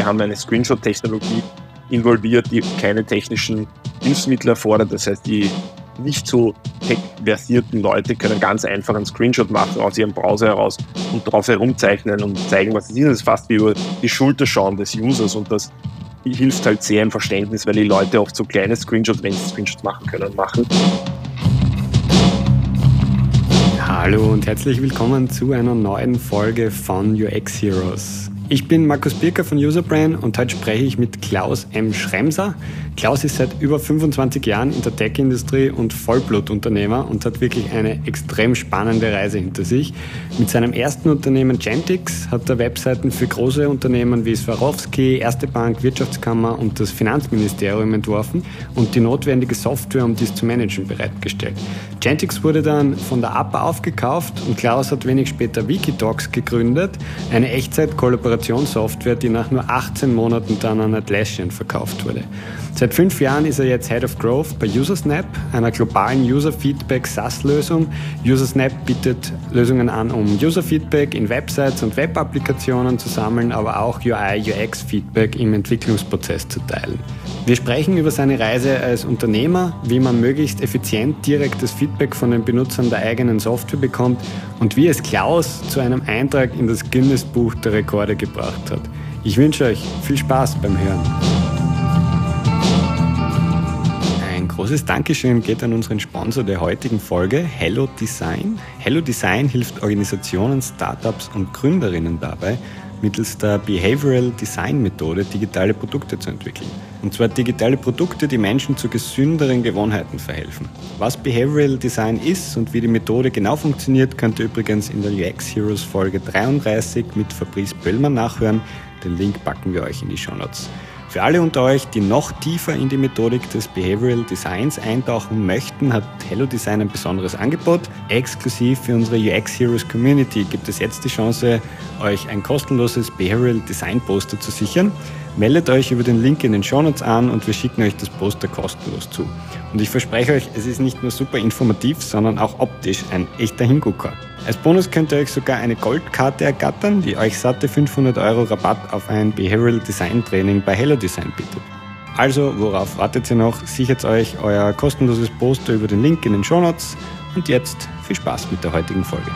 wir haben eine Screenshot-Technologie involviert, die keine technischen Hilfsmittel erfordert. Das heißt, die nicht so tech-versierten Leute können ganz einfach einen Screenshot machen aus ihrem Browser heraus und darauf herumzeichnen und zeigen, was es ist. Das ist fast wie über die Schulter schauen des Users und das hilft halt sehr im Verständnis, weil die Leute oft so kleine Screenshots, wenn sie Screenshots machen können, machen. Hallo und herzlich willkommen zu einer neuen Folge von UX Heroes. Ich bin Markus Birker von Userbrain und heute spreche ich mit Klaus M. Schremser. Klaus ist seit über 25 Jahren in der Tech-Industrie und Vollblutunternehmer und hat wirklich eine extrem spannende Reise hinter sich. Mit seinem ersten Unternehmen Gentix hat er Webseiten für große Unternehmen wie Swarovski, Erste Bank, Wirtschaftskammer und das Finanzministerium entworfen und die notwendige Software, um dies zu managen, bereitgestellt. Gentix wurde dann von der APA aufgekauft und Klaus hat wenig später Wikidocs gegründet, eine Echtzeit-Kollaborationssoftware, die nach nur 18 Monaten dann an Atlassian verkauft wurde. Seit fünf Jahren ist er jetzt Head of Growth bei UserSnap, einer globalen User-Feedback-SaaS-Lösung. UserSnap bietet Lösungen an, um User-Feedback in Websites und Web-Applikationen zu sammeln, aber auch UI-UX-Feedback im Entwicklungsprozess zu teilen. Wir sprechen über seine Reise als Unternehmer, wie man möglichst effizient direktes Feedback von den Benutzern der eigenen Software bekommt und wie es Klaus zu einem Eintrag in das Guinness-Buch der Rekorde gebracht hat. Ich wünsche euch viel Spaß beim Hören. großes Dankeschön geht an unseren Sponsor der heutigen Folge, Hello Design. Hello Design hilft Organisationen, Startups und Gründerinnen dabei, mittels der Behavioral Design Methode digitale Produkte zu entwickeln. Und zwar digitale Produkte, die Menschen zu gesünderen Gewohnheiten verhelfen. Was Behavioral Design ist und wie die Methode genau funktioniert, könnt ihr übrigens in der UX Heroes Folge 33 mit Fabrice Böllmann nachhören. Den Link packen wir euch in die Show Notes. Für alle unter euch, die noch tiefer in die Methodik des Behavioral Designs eintauchen möchten, hat Hello Design ein besonderes Angebot. Exklusiv für unsere UX Heroes Community gibt es jetzt die Chance, euch ein kostenloses Behavioral Design Poster zu sichern. Meldet euch über den Link in den Shownotes an und wir schicken euch das Poster kostenlos zu. Und ich verspreche euch, es ist nicht nur super informativ, sondern auch optisch ein echter Hingucker. Als Bonus könnt ihr euch sogar eine Goldkarte ergattern, die euch satte 500 Euro Rabatt auf ein Behavioral Design Training bei Hello Design bietet. Also, worauf wartet ihr noch? Sichert euch euer kostenloses Poster über den Link in den Shownotes und jetzt viel Spaß mit der heutigen Folge.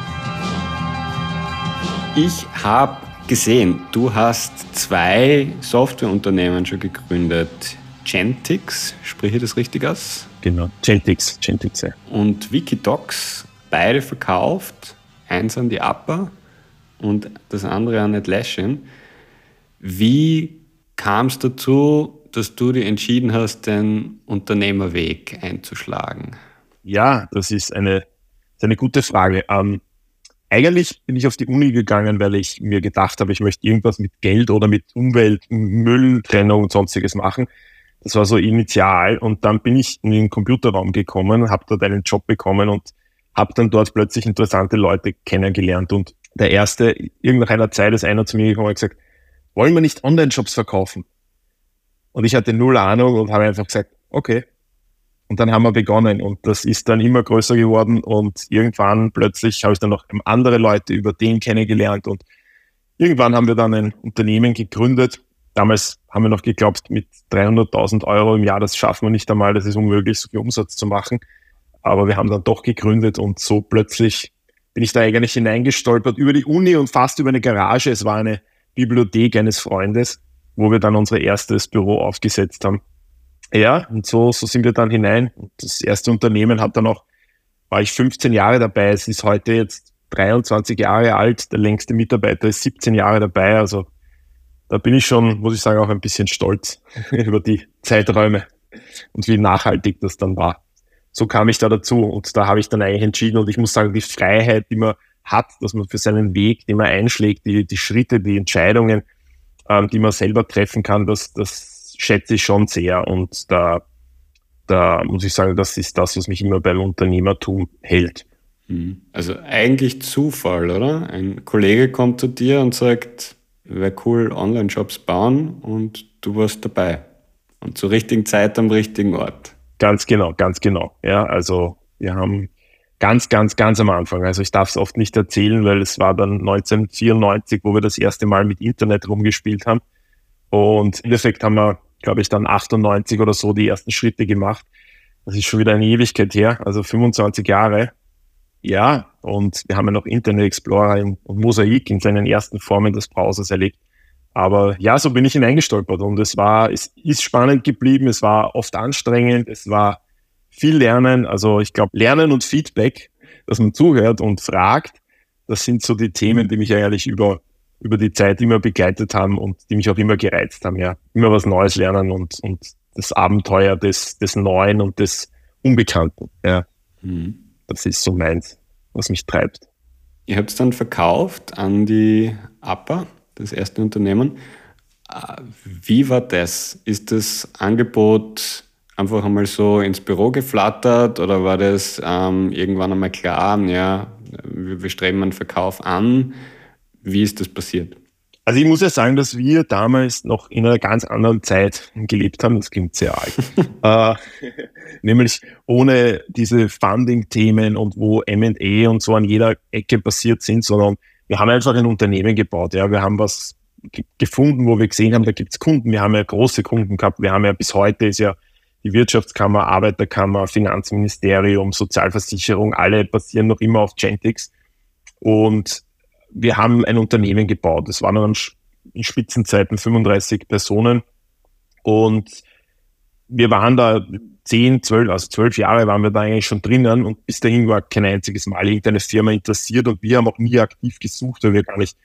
Ich habe gesehen, du hast zwei Softwareunternehmen schon gegründet. Gentix, spreche ich das richtig aus? Genau, Gentix, Gentix. Ja. Und Wikidocs, beide verkauft. Eins an die APA und das andere an Atlassian. Wie kam es dazu, dass du dich entschieden hast, den Unternehmerweg einzuschlagen? Ja, das ist eine, eine gute Frage. Ähm, eigentlich bin ich auf die Uni gegangen, weil ich mir gedacht habe, ich möchte irgendwas mit Geld oder mit Umwelt, Mülltrennung und sonstiges machen. Das war so initial. Und dann bin ich in den Computerraum gekommen, habe dort einen Job bekommen und habe dann dort plötzlich interessante Leute kennengelernt. Und der erste, irgend einer Zeit ist einer zu mir gekommen und gesagt, wollen wir nicht Online-Shops verkaufen? Und ich hatte null Ahnung und habe einfach gesagt, okay, und dann haben wir begonnen und das ist dann immer größer geworden und irgendwann plötzlich habe ich dann noch andere Leute über den kennengelernt und irgendwann haben wir dann ein Unternehmen gegründet. Damals haben wir noch geglaubt, mit 300.000 Euro im Jahr, das schaffen wir nicht einmal, das ist unmöglich, so viel Umsatz zu machen. Aber wir haben dann doch gegründet und so plötzlich bin ich da eigentlich hineingestolpert über die Uni und fast über eine Garage. Es war eine Bibliothek eines Freundes, wo wir dann unser erstes Büro aufgesetzt haben. Ja, und so, so sind wir dann hinein. Das erste Unternehmen hat dann auch, war ich 15 Jahre dabei. Es ist heute jetzt 23 Jahre alt. Der längste Mitarbeiter ist 17 Jahre dabei. Also da bin ich schon, muss ich sagen, auch ein bisschen stolz über die Zeiträume und wie nachhaltig das dann war. So kam ich da dazu und da habe ich dann eigentlich entschieden und ich muss sagen, die Freiheit, die man hat, dass man für seinen Weg, den man einschlägt, die, die Schritte, die Entscheidungen, ähm, die man selber treffen kann, das, das schätze ich schon sehr und da, da muss ich sagen, das ist das, was mich immer beim Unternehmertum hält. Mhm. Also eigentlich Zufall, oder? Ein Kollege kommt zu dir und sagt, wäre cool, Online-Shops bauen und du warst dabei. Und zur richtigen Zeit am richtigen Ort. Ganz genau, ganz genau. Ja, also wir haben ganz, ganz, ganz am Anfang, also ich darf es oft nicht erzählen, weil es war dann 1994, wo wir das erste Mal mit Internet rumgespielt haben. Und im Endeffekt haben wir, glaube ich, dann 98 oder so die ersten Schritte gemacht. Das ist schon wieder eine Ewigkeit her, also 25 Jahre. Ja, und wir haben ja noch Internet Explorer und Mosaik in seinen ersten Formen des Browsers erlebt. Aber ja, so bin ich hineingestolpert und es war, es ist spannend geblieben, es war oft anstrengend, es war viel Lernen. Also ich glaube, Lernen und Feedback, dass man zuhört und fragt, das sind so die Themen, die mich eigentlich über, über die Zeit immer begleitet haben und die mich auch immer gereizt haben. Ja, immer was Neues lernen und, und das Abenteuer des, des Neuen und des Unbekannten. Ja, mhm. das ist so meins, was mich treibt. Ihr habt es dann verkauft an die APA das erste Unternehmen. Äh, wie war das? Ist das Angebot einfach einmal so ins Büro geflattert oder war das ähm, irgendwann einmal klar, ja, wir, wir streben einen Verkauf an? Wie ist das passiert? Also ich muss ja sagen, dass wir damals noch in einer ganz anderen Zeit gelebt haben. Das klingt sehr alt. äh, nämlich ohne diese Funding-Themen und wo M&A und so an jeder Ecke passiert sind, sondern wir haben einfach ein Unternehmen gebaut. Ja, wir haben was gefunden, wo wir gesehen haben, da gibt es Kunden. Wir haben ja große Kunden gehabt. Wir haben ja bis heute ist ja die Wirtschaftskammer, Arbeiterkammer, Finanzministerium, Sozialversicherung, alle basieren noch immer auf Gentix. Und wir haben ein Unternehmen gebaut. Das waren dann in Spitzenzeiten 35 Personen. Und wir waren da 10, 12, also 12 Jahre waren wir da eigentlich schon drinnen und bis dahin war kein einziges Mal irgendeine Firma interessiert und wir haben auch nie aktiv gesucht, weil wir gar nicht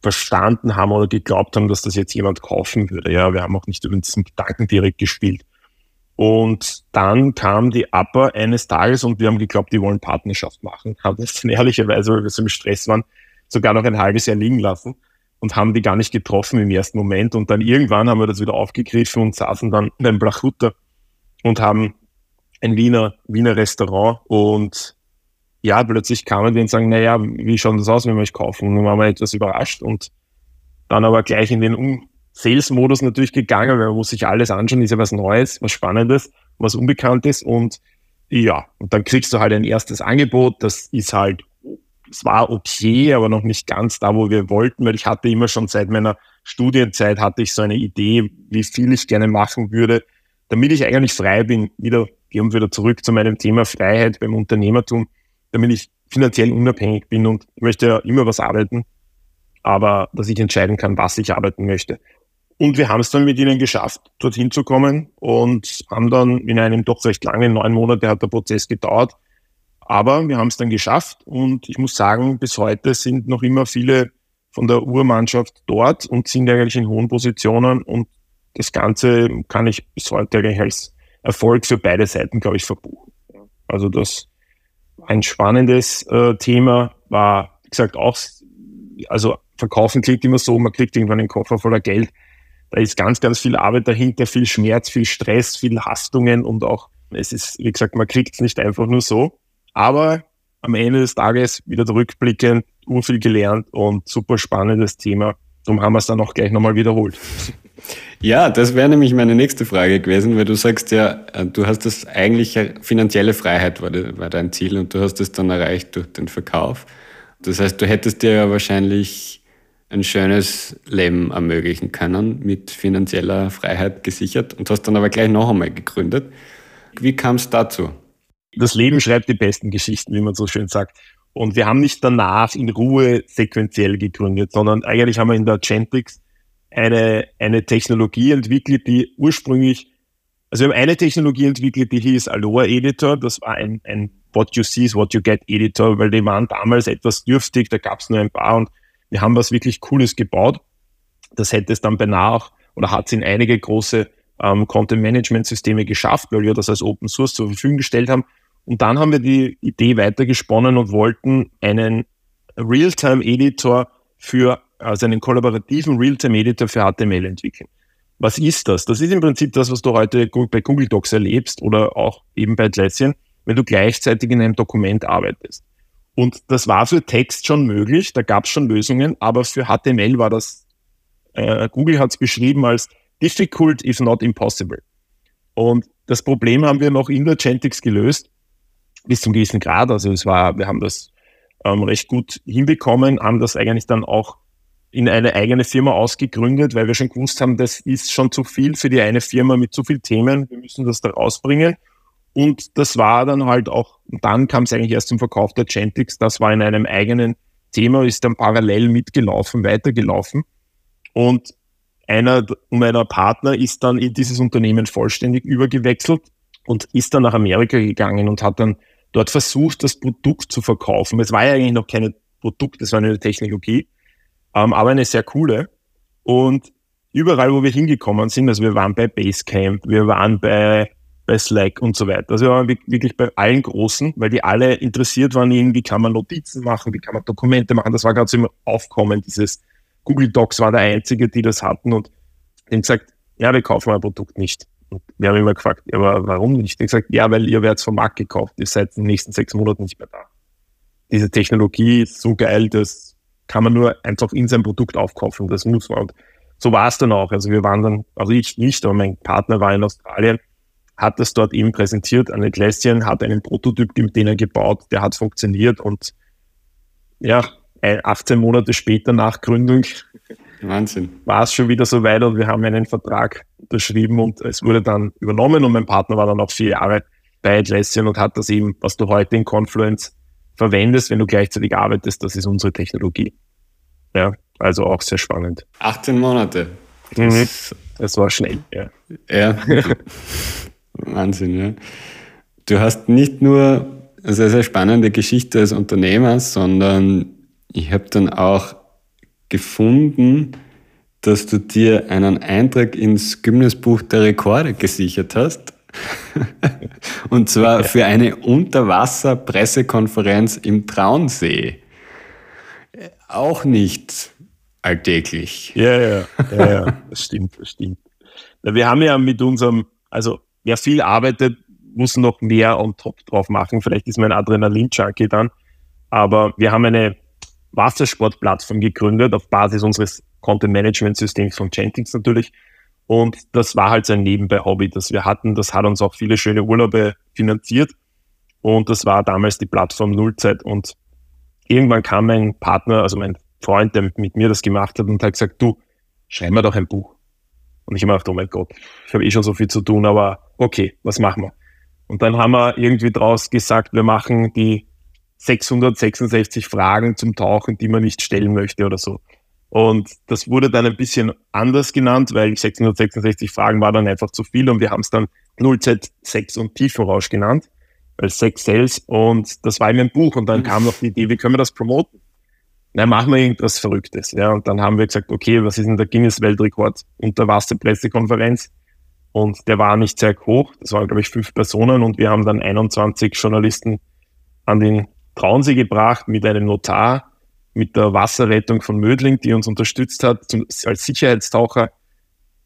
verstanden haben oder geglaubt haben, dass das jetzt jemand kaufen würde. Ja, wir haben auch nicht über diesen Gedanken direkt gespielt. Und dann kam die Upper eines Tages und wir haben geglaubt, die wollen Partnerschaft machen. Haben das dann ehrlicherweise, weil wir so im Stress waren, sogar noch ein halbes Jahr liegen lassen und haben die gar nicht getroffen im ersten Moment. Und dann irgendwann haben wir das wieder aufgegriffen und saßen dann beim Blachutter und haben ein Wiener, Wiener Restaurant und ja, plötzlich kamen die und sagen, naja, wie schaut das aus, wenn wir euch kaufen? Und dann waren wir etwas überrascht und dann aber gleich in den Sales-Modus natürlich gegangen, weil man muss sich alles anschauen, ist ja was Neues, was Spannendes, was Unbekanntes und ja, und dann kriegst du halt ein erstes Angebot, das ist halt, es war okay, aber noch nicht ganz da, wo wir wollten, weil ich hatte immer schon seit meiner Studienzeit hatte ich so eine Idee, wie viel ich gerne machen würde, damit ich eigentlich frei bin, wieder, gehen wir wieder zurück zu meinem Thema Freiheit beim Unternehmertum, damit ich finanziell unabhängig bin und möchte ja immer was arbeiten, aber dass ich entscheiden kann, was ich arbeiten möchte. Und wir haben es dann mit ihnen geschafft, dorthin zu kommen und haben dann in einem doch recht langen, neun Monate hat der Prozess gedauert. Aber wir haben es dann geschafft und ich muss sagen, bis heute sind noch immer viele von der Urmannschaft dort und sind eigentlich in hohen Positionen und das Ganze kann ich bis heute eigentlich als Erfolg für beide Seiten, glaube ich, verbuchen. Also das ein spannendes äh, Thema war, wie gesagt, auch, also verkaufen klingt immer so, man kriegt irgendwann einen Koffer voller Geld. Da ist ganz, ganz viel Arbeit dahinter, viel Schmerz, viel Stress, viel Hastungen und auch, es ist, wie gesagt, man kriegt es nicht einfach nur so. Aber am Ende des Tages wieder zurückblickend, urviel gelernt und super spannendes Thema. Darum haben wir es dann auch gleich nochmal wiederholt. Ja, das wäre nämlich meine nächste Frage gewesen, weil du sagst ja, äh, du hast das eigentlich finanzielle Freiheit war, war dein Ziel und du hast es dann erreicht durch den Verkauf. Das heißt, du hättest dir ja wahrscheinlich ein schönes Leben ermöglichen können, mit finanzieller Freiheit gesichert und hast dann aber gleich noch einmal gegründet. Wie kam es dazu? Das Leben schreibt die besten Geschichten, wie man so schön sagt. Und wir haben nicht danach in Ruhe sequenziell gegründet, sondern eigentlich haben wir in der Gentrix eine, eine Technologie entwickelt, die ursprünglich, also wir haben eine Technologie entwickelt, die hieß Aloha Editor. Das war ein, ein What You See is What You Get Editor, weil die waren damals etwas dürftig, da gab es nur ein paar und wir haben was wirklich Cooles gebaut. Das hätte es dann beinahe auch oder hat es in einige große ähm, Content-Management-Systeme geschafft, weil wir das als Open Source zur Verfügung gestellt haben. Und dann haben wir die Idee weitergesponnen und wollten einen Real-Time-Editor für also einen kollaborativen Realtime-Editor für HTML entwickeln. Was ist das? Das ist im Prinzip das, was du heute bei Google Docs erlebst oder auch eben bei Atlassian, wenn du gleichzeitig in einem Dokument arbeitest. Und das war für Text schon möglich, da gab es schon Lösungen, aber für HTML war das, äh, Google hat es beschrieben als difficult if not impossible. Und das Problem haben wir noch in der Gentix gelöst, bis zum gewissen Grad. Also es war, wir haben das ähm, recht gut hinbekommen, haben das eigentlich dann auch in eine eigene Firma ausgegründet, weil wir schon gewusst haben, das ist schon zu viel für die eine Firma mit zu vielen Themen. Wir müssen das da rausbringen. Und das war dann halt auch, dann kam es eigentlich erst zum Verkauf der Gentix. Das war in einem eigenen Thema, ist dann parallel mitgelaufen, weitergelaufen. Und einer meiner Partner ist dann in dieses Unternehmen vollständig übergewechselt und ist dann nach Amerika gegangen und hat dann dort versucht, das Produkt zu verkaufen. Es war ja eigentlich noch kein Produkt, es war eine Technologie, ähm, aber eine sehr coole. Und überall, wo wir hingekommen sind, also wir waren bei Basecamp, wir waren bei, bei Slack und so weiter. Also wir waren wirklich bei allen Großen, weil die alle interessiert waren, wie kann man Notizen machen, wie kann man Dokumente machen. Das war gerade so im Aufkommen, dieses Google Docs war der einzige, die das hatten und dem gesagt, ja, wir kaufen ein Produkt nicht. Und wir haben immer gefragt, ja, aber warum nicht? Ich gesagt, ja, weil ihr werdet vom Markt gekauft, ihr seid in den nächsten sechs Monaten nicht mehr da. Diese Technologie ist so geil, das kann man nur einfach in sein Produkt aufkaufen, das muss man. Und so war es dann auch. Also wir waren dann, also ich nicht, aber mein Partner war in Australien, hat das dort eben präsentiert an Atlassian, hat einen Prototyp, den er gebaut, der hat funktioniert und ja, 18 Monate später nach Gründung Wahnsinn. war es schon wieder so weit und wir haben einen Vertrag unterschrieben und es wurde dann übernommen und mein Partner war dann auch vier Jahre bei Atlassian und hat das eben, was du heute in Confluence verwendest, wenn du gleichzeitig arbeitest, das ist unsere Technologie. Ja, also auch sehr spannend. 18 Monate. Mhm. Das war schnell, ja. Ja. Wahnsinn, ja. Du hast nicht nur eine sehr, sehr spannende Geschichte als Unternehmer, sondern ich habe dann auch gefunden, dass du dir einen Eintrag ins Guinness-Buch der Rekorde gesichert hast. Und zwar für eine Unterwasser-Pressekonferenz im Traunsee. Auch nicht alltäglich. Ja, ja, ja, ja, das stimmt, das stimmt. Wir haben ja mit unserem, also wer viel arbeitet, muss noch mehr on top drauf machen. Vielleicht ist mein Adrenalin-Junkie dann. Aber wir haben eine Wassersportplattform gegründet auf Basis unseres Content-Management-Systems von Jenkins natürlich. Und das war halt so ein Nebenbei-Hobby, das wir hatten. Das hat uns auch viele schöne Urlaube finanziert. Und das war damals die Plattform Nullzeit. Und irgendwann kam mein Partner, also mein Freund, der mit mir das gemacht hat und hat gesagt, du, schreib mir doch ein Buch. Und ich habe mir gedacht, oh mein Gott, ich habe eh schon so viel zu tun, aber okay, was machen wir? Und dann haben wir irgendwie draus gesagt, wir machen die 666 Fragen zum Tauchen, die man nicht stellen möchte oder so. Und das wurde dann ein bisschen anders genannt, weil 666 Fragen war dann einfach zu viel und wir haben es dann 0Z6 und Tiefenrausch genannt, weil Sex Sales und das war in meinem Buch und dann kam noch die Idee, wie können wir das promoten? Na, machen wir irgendwas Verrücktes. Ja, und dann haben wir gesagt, okay, was ist denn der Guinness-Weltrekord unter Wasserpressekonferenz? Und der war nicht sehr hoch. Das waren, glaube ich, fünf Personen und wir haben dann 21 Journalisten an den Traunsee gebracht mit einem Notar, mit der Wasserrettung von Mödling, die uns unterstützt hat zum, als Sicherheitstaucher.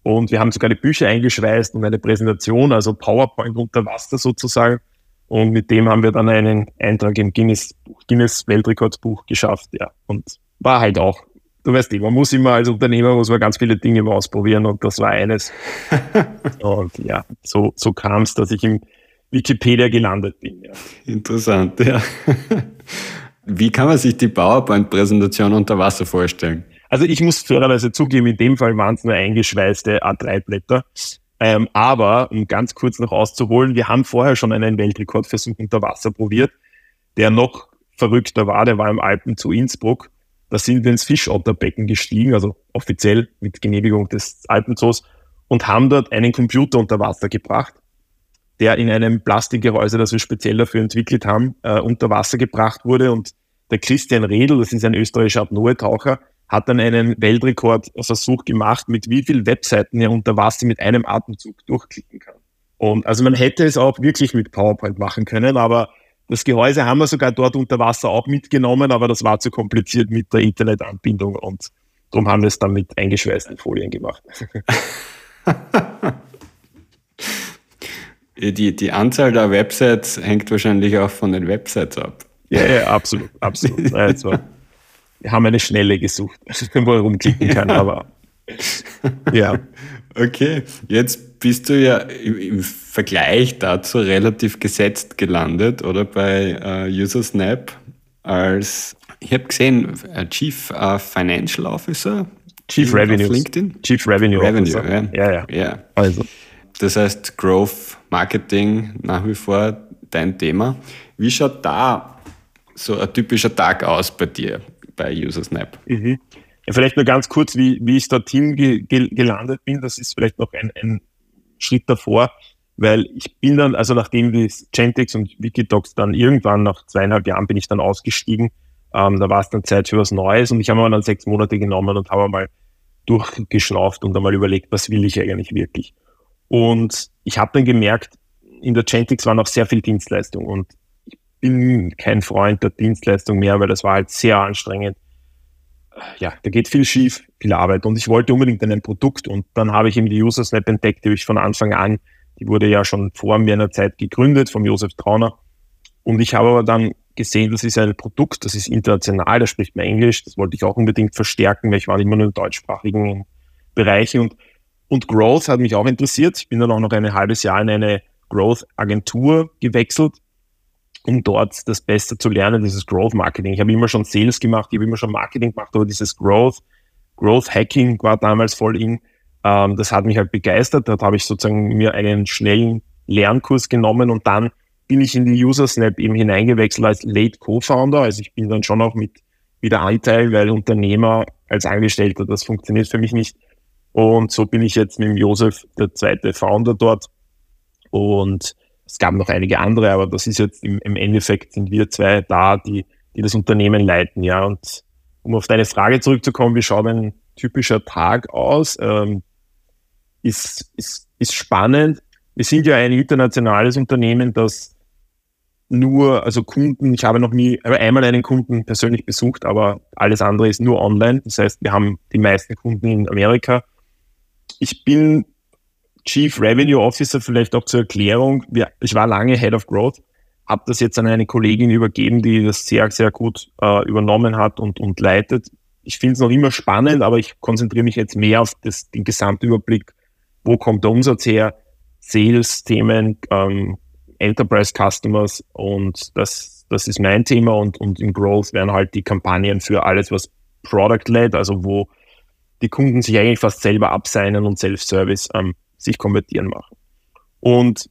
Und wir haben sogar die Bücher eingeschweißt und eine Präsentation, also PowerPoint unter Wasser sozusagen. Und mit dem haben wir dann einen Eintrag im Guinness, Guinness Weltrekordsbuch geschafft. Ja. Und war halt auch, du weißt eh, man muss immer als Unternehmer muss man ganz viele Dinge mal ausprobieren und das war eines. und ja, so, so kam es, dass ich im Wikipedia gelandet bin. Ja. Interessant, ja. Wie kann man sich die PowerPoint-Präsentation unter Wasser vorstellen? Also ich muss fairerweise zugeben, in dem Fall waren es nur eingeschweißte A3-Blätter. Ähm, aber, um ganz kurz noch auszuholen, wir haben vorher schon einen Weltrekordversuch unter Wasser probiert, der noch verrückter war. Der war im Alpen zu Innsbruck. Da sind wir ins Fischotterbecken gestiegen, also offiziell mit Genehmigung des Alpenzoos, und haben dort einen Computer unter Wasser gebracht der in einem Plastikgehäuse, das wir speziell dafür entwickelt haben, äh, unter Wasser gebracht wurde. Und der Christian Redl, das ist ein österreichischer Apnoe-Taucher, hat dann einen Weltrekordversuch gemacht, mit wie vielen Webseiten er unter Wasser mit einem Atemzug durchklicken kann. Und also man hätte es auch wirklich mit PowerPoint machen können, aber das Gehäuse haben wir sogar dort unter Wasser auch mitgenommen, aber das war zu kompliziert mit der Internetanbindung und darum haben wir es dann mit eingeschweißten Folien gemacht. Die, die Anzahl der Websites hängt wahrscheinlich auch von den Websites ab. Ja, ja, absolut, absolut. Also, wir haben eine schnelle gesucht, wo man rumklicken kann, aber ja. Okay, jetzt bist du ja im Vergleich dazu relativ gesetzt gelandet, oder bei uh, Usersnap als Ich habe gesehen, äh, Chief uh, Financial Officer. Chief Revenue. LinkedIn. Chief Revenue, Revenue Officer. Ja. ja, ja. ja. Also. Das heißt, Growth Marketing nach wie vor dein Thema. Wie schaut da so ein typischer Tag aus bei dir bei Usersnap? Mhm. Ja, vielleicht nur ganz kurz, wie, wie ich dorthin ge ge gelandet bin. Das ist vielleicht noch ein, ein Schritt davor, weil ich bin dann, also nachdem die Gentex und Wikidocs dann irgendwann nach zweieinhalb Jahren bin ich dann ausgestiegen. Ähm, da war es dann Zeit für was Neues und ich habe mir dann sechs Monate genommen und habe mal durchgeschnauft und einmal überlegt, was will ich eigentlich wirklich. Und ich habe dann gemerkt, in der Gentex waren auch sehr viel Dienstleistung und ich bin kein Freund der Dienstleistung mehr, weil das war halt sehr anstrengend. Ja, da geht viel schief, viel Arbeit und ich wollte unbedingt ein Produkt und dann habe ich eben die Usersnap entdeckt, die ich von Anfang an, die wurde ja schon vor meiner Zeit gegründet vom Josef Trauner und ich habe aber dann gesehen, das ist ein Produkt, das ist international, da spricht man Englisch, das wollte ich auch unbedingt verstärken, weil ich war immer nur im deutschsprachigen Bereich und, und Growth hat mich auch interessiert. Ich bin dann auch noch ein halbes Jahr in eine Growth-Agentur gewechselt, um dort das Beste zu lernen, dieses Growth-Marketing. Ich habe immer schon Sales gemacht, ich habe immer schon Marketing gemacht, aber dieses Growth, Growth-Hacking war damals voll in. Ähm, das hat mich halt begeistert. Dort habe ich sozusagen mir einen schnellen Lernkurs genommen und dann bin ich in die Usersnap eben hineingewechselt als Late Co-Founder. Also ich bin dann schon auch mit wieder Anteil, weil Unternehmer als Angestellter, das funktioniert für mich nicht. Und so bin ich jetzt mit dem Josef der zweite Founder dort. Und es gab noch einige andere, aber das ist jetzt im, im Endeffekt sind wir zwei da, die, die das Unternehmen leiten, ja. Und um auf deine Frage zurückzukommen, wie schaut ein typischer Tag aus? Ähm, ist, ist, ist spannend. Wir sind ja ein internationales Unternehmen, das nur, also Kunden, ich habe noch nie, einmal einen Kunden persönlich besucht, aber alles andere ist nur online. Das heißt, wir haben die meisten Kunden in Amerika. Ich bin Chief Revenue Officer, vielleicht auch zur Erklärung. Ich war lange Head of Growth, habe das jetzt an eine Kollegin übergeben, die das sehr, sehr gut äh, übernommen hat und, und leitet. Ich finde es noch immer spannend, aber ich konzentriere mich jetzt mehr auf das, den Gesamtüberblick. Wo kommt der Umsatz her? Sales-Themen, ähm, Enterprise Customers und das, das ist mein Thema und, und im Growth werden halt die Kampagnen für alles, was Product-led, also wo die Kunden sich eigentlich fast selber abseinen und Self-Service ähm, sich konvertieren machen. Und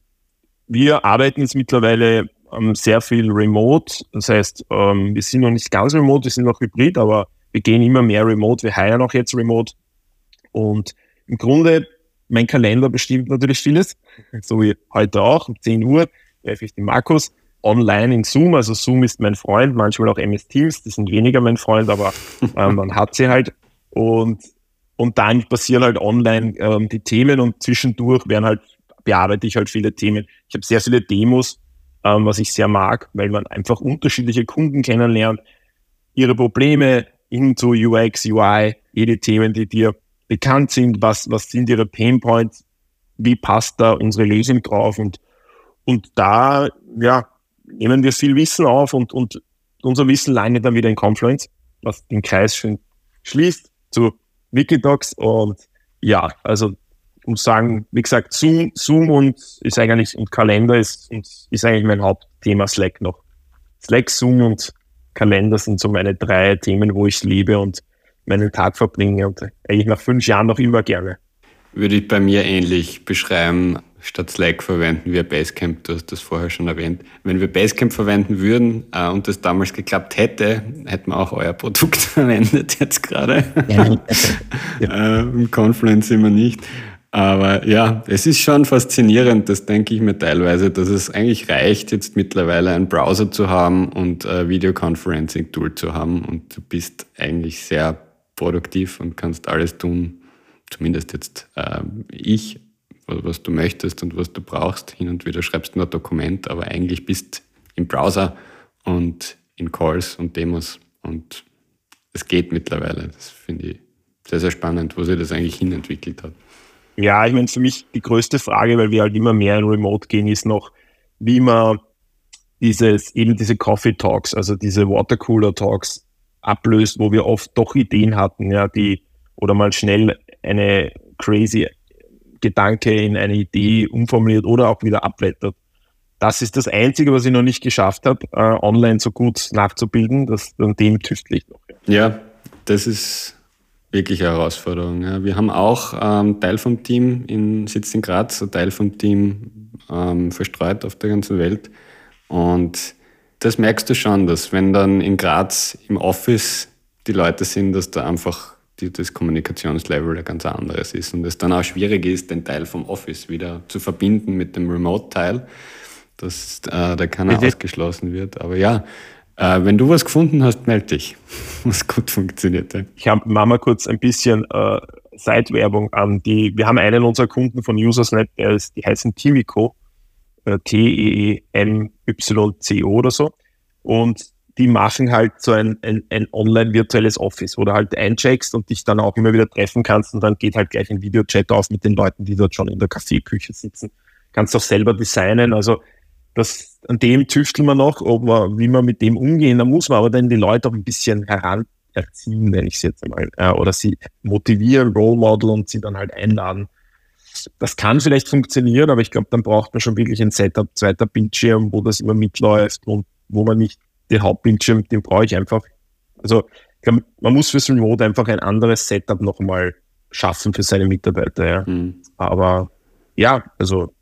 wir arbeiten jetzt mittlerweile ähm, sehr viel remote. Das heißt, ähm, wir sind noch nicht ganz remote, wir sind noch hybrid, aber wir gehen immer mehr remote. Wir heiren auch jetzt remote. Und im Grunde mein Kalender bestimmt natürlich vieles, so wie heute auch, um 10 Uhr treffe ich den Markus online in Zoom. Also Zoom ist mein Freund, manchmal auch MS Teams, die sind weniger mein Freund, aber ähm, man hat sie halt. Und, und dann passieren halt online ähm, die Themen und zwischendurch werden halt, bearbeite ich halt viele Themen. Ich habe sehr viele Demos, ähm, was ich sehr mag, weil man einfach unterschiedliche Kunden kennenlernt, ihre Probleme hin zu UX, UI, jede Themen, die dir bekannt sind, was, was sind ihre Painpoints, wie passt da unsere Lösung drauf und, und da, ja, nehmen wir viel Wissen auf und, und unser Wissen landet dann wieder in Confluence, was den Kreis schön schließt zu Wikidocs und ja, also muss sagen, wie gesagt, Zoom, Zoom und ist eigentlich und Kalender ist, und ist eigentlich mein Hauptthema Slack noch. Slack, Zoom und Kalender sind so meine drei Themen, wo ich liebe und meinen Tag verbringe und eigentlich nach fünf Jahren noch immer gerne. Würde ich bei mir ähnlich beschreiben. Statt Slack verwenden wir Basecamp, du hast das vorher schon erwähnt. Wenn wir Basecamp verwenden würden äh, und das damals geklappt hätte, hätten wir auch euer Produkt verwendet jetzt gerade. Ja. äh, Im Confluence immer nicht. Aber ja, es ist schon faszinierend, das denke ich mir teilweise, dass es eigentlich reicht, jetzt mittlerweile einen Browser zu haben und ein Videoconferencing-Tool zu haben und du bist eigentlich sehr produktiv und kannst alles tun, zumindest jetzt äh, ich, was du möchtest und was du brauchst. Hin und wieder schreibst du nur ein Dokument, aber eigentlich bist im Browser und in Calls und Demos und es geht mittlerweile. Das finde ich sehr, sehr spannend, wo sich das eigentlich hinentwickelt hat. Ja, ich meine, für mich die größte Frage, weil wir halt immer mehr in Remote gehen, ist noch, wie man dieses, eben diese Coffee Talks, also diese Watercooler Talks ablöst, wo wir oft doch Ideen hatten, ja, die oder mal schnell eine crazy Gedanke in eine Idee umformuliert oder auch wieder abblättert. das ist das Einzige, was ich noch nicht geschafft habe, äh, online so gut nachzubilden. Das, an dem tüftle ich noch. Ja. ja, das ist wirklich eine Herausforderung. Ja. Wir haben auch ähm, Teil vom Team in, sitzt in Graz, ein Teil vom Team ähm, verstreut auf der ganzen Welt. Und das merkst du schon, dass wenn dann in Graz im Office die Leute sind, dass da einfach die, das Kommunikationslevel ein ganz anderes ist und es dann auch schwierig ist, den Teil vom Office wieder zu verbinden mit dem Remote-Teil, dass äh, da keiner ausgeschlossen wird. Aber ja, äh, wenn du was gefunden hast, melde dich, was gut funktioniert. Ja. Ich habe mal kurz ein bisschen äh, Seitwerbung an die. Wir haben einen unserer Kunden von Usersnet, der ist, die heißen Timico, äh, T-E-M-Y-C-O oder so. Und die machen halt so ein, ein, ein online-virtuelles Office, wo du halt eincheckst und dich dann auch immer wieder treffen kannst und dann geht halt gleich ein Videochat auf mit den Leuten, die dort schon in der Kaffeeküche sitzen. Kannst auch selber designen. Also das, an dem tüfteln wir noch, ob wir, wie wir mit dem umgehen. Da muss man aber dann die Leute auch ein bisschen heranerziehen, nenne ich es jetzt. Ja, oder sie motivieren, Role Model und sie dann halt einladen. Das kann vielleicht funktionieren, aber ich glaube, dann braucht man schon wirklich ein Setup, zweiter Bildschirm, wo das immer mitläuft und wo man nicht den Hauptbildschirm, den brauche ich einfach. Also glaub, man muss fürs Remote einfach ein anderes Setup nochmal schaffen für seine Mitarbeiter. Ja. Mhm. Aber ja, also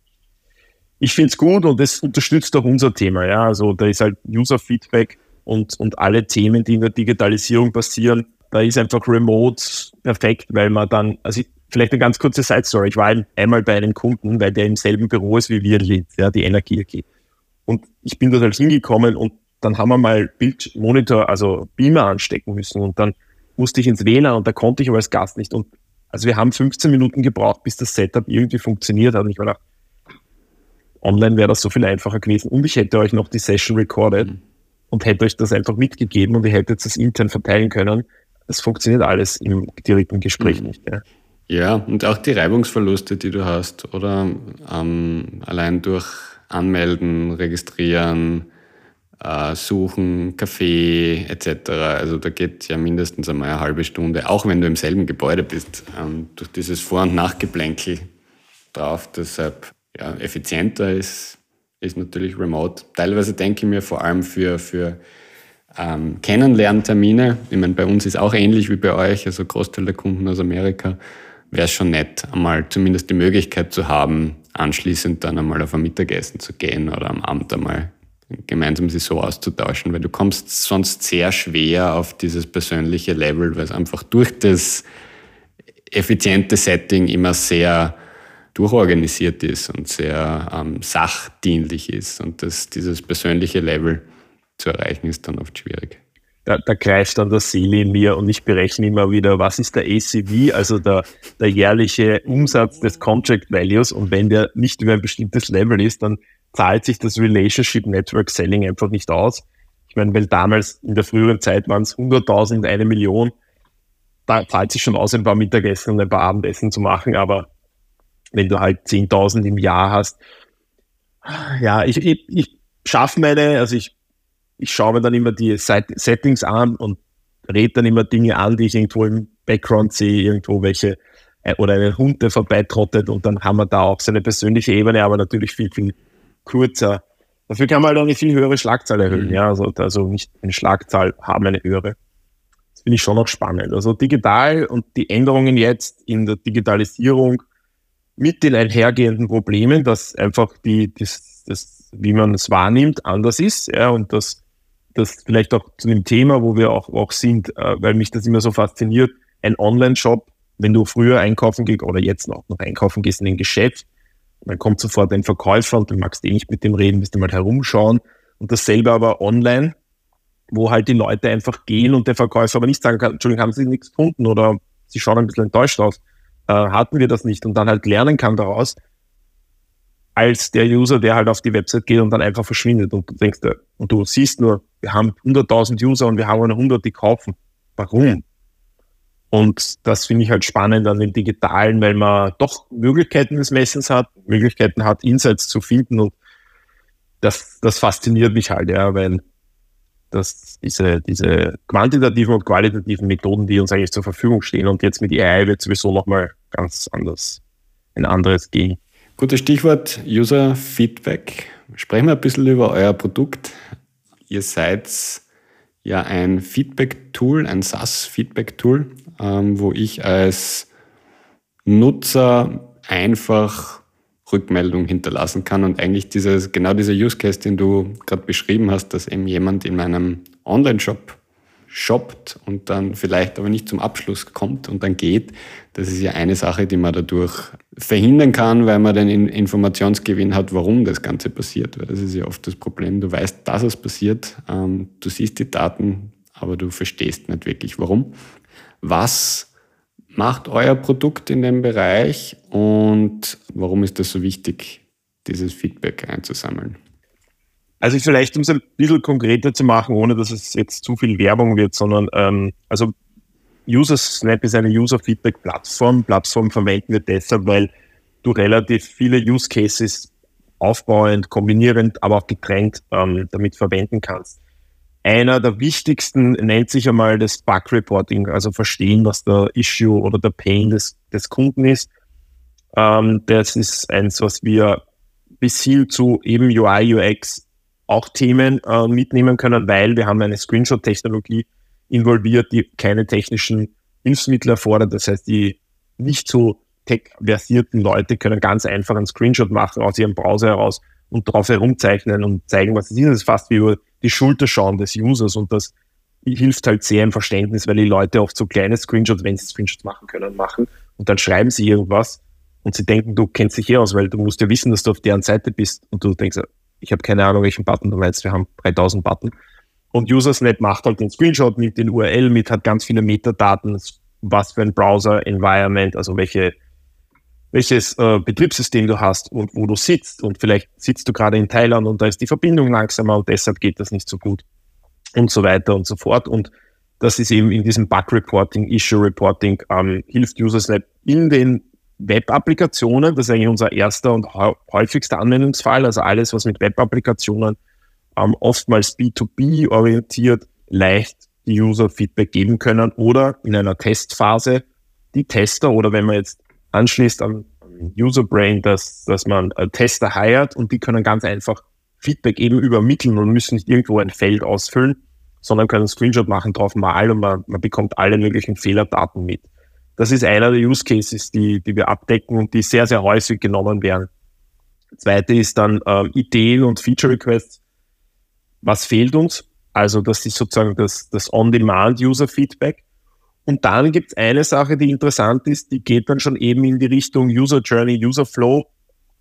ich finde es gut und das unterstützt auch unser Thema. Ja. Also da ist halt User-Feedback und, und alle Themen, die in der Digitalisierung passieren, da ist einfach Remote perfekt, weil man dann, also ich, vielleicht eine ganz kurze Side-Story. Ich war einmal bei einem Kunden, weil der im selben Büro ist wie wir, ja, die Energie AG. Und ich bin dort halt hingekommen und dann haben wir mal Bildmonitor, also Beamer anstecken müssen und dann musste ich ins WLAN und da konnte ich aber als Gast nicht. Und also wir haben 15 Minuten gebraucht, bis das Setup irgendwie funktioniert hat. Und ich war gedacht, online wäre das so viel einfacher gewesen. Und ich hätte euch noch die Session recorded mhm. und hätte euch das einfach mitgegeben und ihr hättet das intern verteilen können. Das funktioniert alles im direkten Gespräch mhm. nicht. Ja. ja. und auch die Reibungsverluste, die du hast, oder ähm, allein durch Anmelden, Registrieren, suchen, Kaffee etc. Also da geht ja mindestens einmal eine halbe Stunde, auch wenn du im selben Gebäude bist, ähm, durch dieses Vor- und Nachgeplänkel drauf. Deshalb ja, effizienter ist, ist natürlich Remote. Teilweise denke ich mir vor allem für, für ähm, Kennenlerntermine, ich meine, bei uns ist auch ähnlich wie bei euch, also Großteil der Kunden aus Amerika, wäre es schon nett, einmal zumindest die Möglichkeit zu haben, anschließend dann einmal auf ein Mittagessen zu gehen oder am Abend einmal gemeinsam sich so auszutauschen, weil du kommst sonst sehr schwer auf dieses persönliche Level, weil es einfach durch das effiziente Setting immer sehr durchorganisiert ist und sehr ähm, sachdienlich ist. Und das, dieses persönliche Level zu erreichen, ist dann oft schwierig. Da, da greift dann der Seele in mir und ich berechne immer wieder, was ist der ACV, also der, der jährliche Umsatz des Contract Values. Und wenn der nicht über ein bestimmtes Level ist, dann zahlt sich das Relationship Network Selling einfach nicht aus. Ich meine, weil damals in der früheren Zeit waren es 100.000, eine Million. Da zahlt sich schon aus, ein paar Mittagessen und ein paar Abendessen zu machen. Aber wenn du halt 10.000 im Jahr hast, ja, ich, ich, ich schaffe meine, also ich, ich schaue mir dann immer die Settings an und rede dann immer Dinge an, die ich irgendwo im Background sehe, irgendwo welche äh, oder einen Hund, der vorbeitrottet und dann haben wir da auch so eine persönliche Ebene, aber natürlich viel, viel kurzer. Dafür kann man halt auch eine viel höhere Schlagzahl erhöhen. Mhm. Ja, also, also nicht eine Schlagzahl haben eine höhere. Das finde ich schon noch spannend. Also digital und die Änderungen jetzt in der Digitalisierung mit den einhergehenden Problemen, dass einfach die, das, das, wie man es wahrnimmt, anders ist. Ja, und das, das vielleicht auch zu dem Thema, wo wir auch, auch sind, äh, weil mich das immer so fasziniert, ein Online-Shop, wenn du früher einkaufen gehst oder jetzt noch, noch einkaufen gehst in ein Geschäft, dann kommt sofort ein Verkäufer und du magst eh nicht mit dem reden, bist du mal herumschauen. Und dasselbe aber online, wo halt die Leute einfach gehen und der Verkäufer aber nicht sagen kann, Entschuldigung, haben Sie nichts gefunden oder Sie schauen ein bisschen enttäuscht aus. Äh, hatten wir das nicht und dann halt lernen kann daraus, als der User, der halt auf die Website geht und dann einfach verschwindet und du denkst, äh, und du siehst nur, wir haben 100.000 User und wir haben nur 100, die kaufen. Warum? Und das finde ich halt spannend an dem Digitalen, weil man doch Möglichkeiten des Messens hat, Möglichkeiten hat, Insights zu finden und das, das fasziniert mich halt, ja, weil das diese, diese quantitativen und qualitativen Methoden, die uns eigentlich zur Verfügung stehen und jetzt mit AI wird sowieso nochmal ganz anders, ein anderes gehen. Gutes Stichwort User Feedback. Sprechen wir ein bisschen über euer Produkt. Ihr seid ja ein Feedback-Tool, ein SaaS-Feedback-Tool, ähm, wo ich als Nutzer einfach Rückmeldung hinterlassen kann und eigentlich dieses, genau dieser Use Case, den du gerade beschrieben hast, dass eben jemand in meinem Online-Shop shoppt und dann vielleicht aber nicht zum Abschluss kommt und dann geht, das ist ja eine Sache, die man dadurch verhindern kann, weil man den Informationsgewinn hat, warum das Ganze passiert. Weil das ist ja oft das Problem. Du weißt, dass es passiert, ähm, du siehst die Daten, aber du verstehst nicht wirklich, warum. Was macht euer Produkt in dem Bereich und warum ist das so wichtig, dieses Feedback einzusammeln? Also vielleicht, um es ein bisschen konkreter zu machen, ohne dass es jetzt zu viel Werbung wird, sondern ähm, also User-Snap ist eine User-Feedback-Plattform. Plattform verwenden wir deshalb, weil du relativ viele Use Cases aufbauend, kombinierend, aber auch getrennt ähm, damit verwenden kannst. Einer der wichtigsten nennt sich einmal das Bug Reporting, also verstehen, was der Issue oder der Pain des, des Kunden ist. Ähm, das ist eins, was wir bis hin zu eben UI, UX auch Themen äh, mitnehmen können, weil wir haben eine Screenshot-Technologie involviert, die keine technischen Hilfsmittel erfordert. Das heißt, die nicht so tech-versierten Leute können ganz einfach einen Screenshot machen aus ihrem Browser heraus und drauf herumzeichnen und zeigen, was es ist. Das ist fast wie über die Schulter schauen des Users und das hilft halt sehr im Verständnis, weil die Leute oft so kleine Screenshots, wenn sie Screenshots machen können, machen und dann schreiben sie irgendwas und sie denken, du kennst dich hier aus, weil du musst ja wissen, dass du auf deren Seite bist und du denkst, ich habe keine Ahnung, welchen Button du meinst, wir haben 3000 Button. Und Usersnet macht halt den Screenshot mit den URL mit, hat ganz viele Metadaten, was für ein Browser, Environment, also welche, welches äh, Betriebssystem du hast und wo du sitzt. Und vielleicht sitzt du gerade in Thailand und da ist die Verbindung langsamer und deshalb geht das nicht so gut. Und so weiter und so fort. Und das ist eben in diesem Bug Reporting, Issue Reporting, ähm, hilft Usersnet in den Web-Applikationen, das ist eigentlich unser erster und häufigster Anwendungsfall, also alles, was mit Web-Applikationen ähm, oftmals B2B orientiert, leicht die User Feedback geben können oder in einer Testphase die Tester oder wenn man jetzt anschließt am User Brain, dass, dass man äh, Tester hired und die können ganz einfach Feedback eben übermitteln und müssen nicht irgendwo ein Feld ausfüllen, sondern können einen Screenshot machen, drauf malen und man, man bekommt alle möglichen Fehlerdaten mit. Das ist einer der Use Cases, die, die wir abdecken und die sehr, sehr häufig genommen werden. zweite ist dann ähm, Ideen und Feature Requests. Was fehlt uns? Also das ist sozusagen das, das On-Demand-User-Feedback. Und dann gibt es eine Sache, die interessant ist, die geht dann schon eben in die Richtung User Journey, User Flow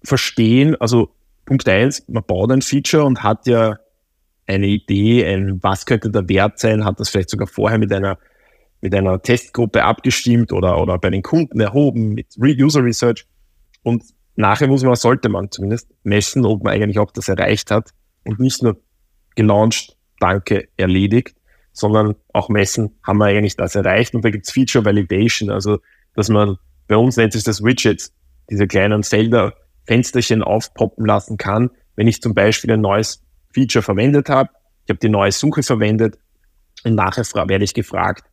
verstehen. Also Punkt eins, man baut ein Feature und hat ja eine Idee, ein, was könnte der Wert sein, hat das vielleicht sogar vorher mit einer mit einer Testgruppe abgestimmt oder, oder bei den Kunden erhoben mit User Research. Und nachher muss man, sollte man zumindest messen, ob man eigentlich auch das erreicht hat und nicht nur gelauncht, danke, erledigt, sondern auch messen, haben wir eigentlich das erreicht. Und da gibt's Feature Validation, also dass man, bei uns nennt sich das Widgets, diese kleinen Felder, Fensterchen aufpoppen lassen kann, wenn ich zum Beispiel ein neues Feature verwendet habe, ich habe die neue Suche verwendet und nachher werde ich gefragt,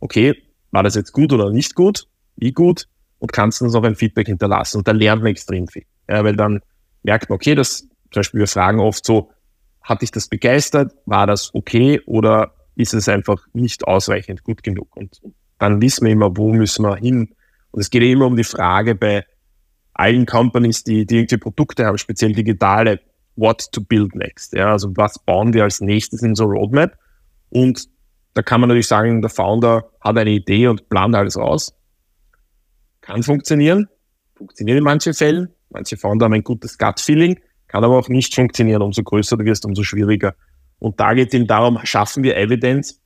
okay, war das jetzt gut oder nicht gut? Wie gut? Und kannst uns auch ein Feedback hinterlassen. Und da lernt man extrem viel. Ja, weil dann merkt man, okay, das, zum Beispiel wir fragen oft so, hat dich das begeistert? War das okay? Oder ist es einfach nicht ausreichend gut genug? Und dann wissen wir immer, wo müssen wir hin? Und es geht immer um die Frage bei allen Companies, die, die irgendwie Produkte haben, speziell digitale, what to build next. Ja, also was bauen wir als nächstes in so Roadmap? Und da kann man natürlich sagen, der Founder hat eine Idee und plant alles aus. Kann funktionieren, funktioniert in manchen Fällen. Manche Founder haben ein gutes Gut-Feeling, kann aber auch nicht funktionieren. Umso größer du wirst, umso schwieriger. Und da geht es eben darum, schaffen wir Evidenz,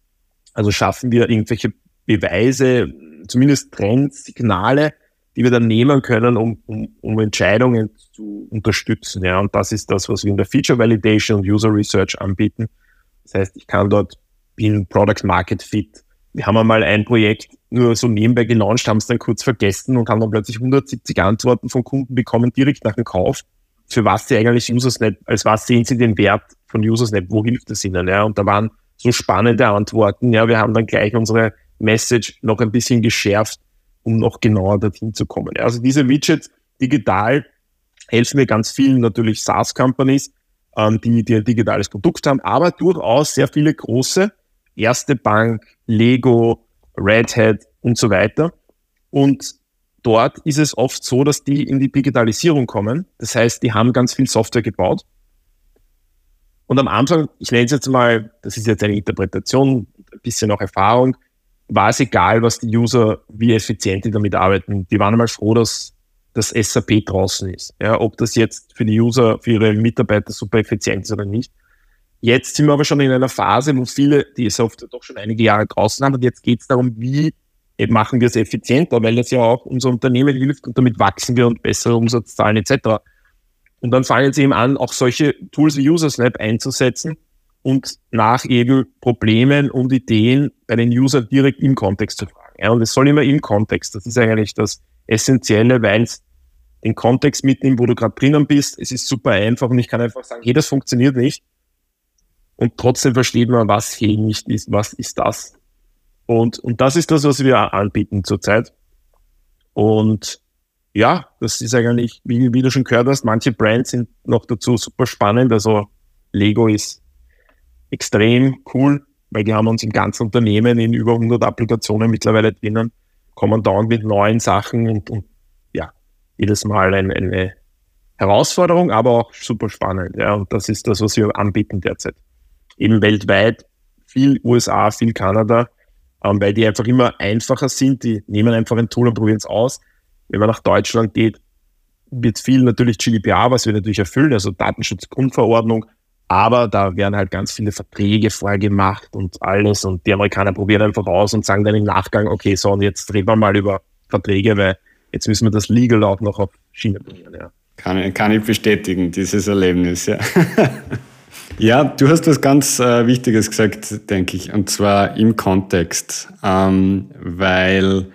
also schaffen wir irgendwelche Beweise, zumindest Trends, Signale, die wir dann nehmen können, um, um, um Entscheidungen zu unterstützen. Ja, und das ist das, was wir in der Feature Validation und User Research anbieten. Das heißt, ich kann dort in Product Market Fit. Wir haben einmal ein Projekt nur so nebenbei gelauncht, haben es dann kurz vergessen und haben dann plötzlich 170 Antworten von Kunden bekommen, direkt nach dem Kauf, für was sie eigentlich Usersnet, als was sehen sie den Wert von Usersnet, wo hilft es ihnen, ja, und da waren so spannende Antworten, ja, wir haben dann gleich unsere Message noch ein bisschen geschärft, um noch genauer dorthin zu kommen. Ja, also diese Widgets digital helfen mir ganz vielen natürlich SaaS-Companies, ähm, die, die ein digitales Produkt haben, aber durchaus sehr viele große, Erste Bank, Lego, Red Hat und so weiter. Und dort ist es oft so, dass die in die Digitalisierung kommen. Das heißt, die haben ganz viel Software gebaut. Und am Anfang, ich nenne es jetzt mal, das ist jetzt eine Interpretation, ein bisschen auch Erfahrung, war es egal, was die User, wie effizient die damit arbeiten. Die waren einmal froh, dass das SAP draußen ist. Ja, ob das jetzt für die User, für ihre Mitarbeiter super effizient ist oder nicht. Jetzt sind wir aber schon in einer Phase, wo viele die Software doch schon einige Jahre draußen haben und jetzt geht es darum, wie machen wir es effizienter, weil das ja auch unser Unternehmen hilft und damit wachsen wir und bessere Umsatzzahlen etc. Und dann fangen sie eben an, auch solche Tools wie Usersnap einzusetzen und nach eben Problemen und Ideen bei den Usern direkt im Kontext zu fragen. Ja, und es soll immer im Kontext. Das ist eigentlich das Essentielle, weil es den Kontext mitnimmt, wo du gerade drinnen bist. Es ist super einfach und ich kann einfach sagen, hey, das funktioniert nicht. Und trotzdem versteht man, was hier nicht ist, was ist das. Und, und das ist das, was wir anbieten zurzeit. Und ja, das ist eigentlich, wie, wie du schon gehört hast, manche Brands sind noch dazu super spannend. Also Lego ist extrem cool, weil die haben uns im ganzen Unternehmen in über 100 Applikationen mittlerweile drinnen, kommen dauernd mit neuen Sachen und, und ja, jedes Mal eine, eine Herausforderung, aber auch super spannend. Ja, und das ist das, was wir anbieten derzeit. Eben weltweit, viel USA, viel Kanada, ähm, weil die einfach immer einfacher sind. Die nehmen einfach ein Tool und probieren es aus. Wenn man nach Deutschland geht, wird viel natürlich GDPR, was wir natürlich erfüllen, also Datenschutzgrundverordnung, aber da werden halt ganz viele Verträge vorgemacht und alles und die Amerikaner probieren einfach aus und sagen dann im Nachgang, okay, so und jetzt reden wir mal über Verträge, weil jetzt müssen wir das Legal auch noch auf Schiene bringen. Ja. Kann, kann ich bestätigen, dieses Erlebnis, ja. ja, du hast was ganz äh, Wichtiges gesagt, denke ich, und zwar im Kontext, ähm, weil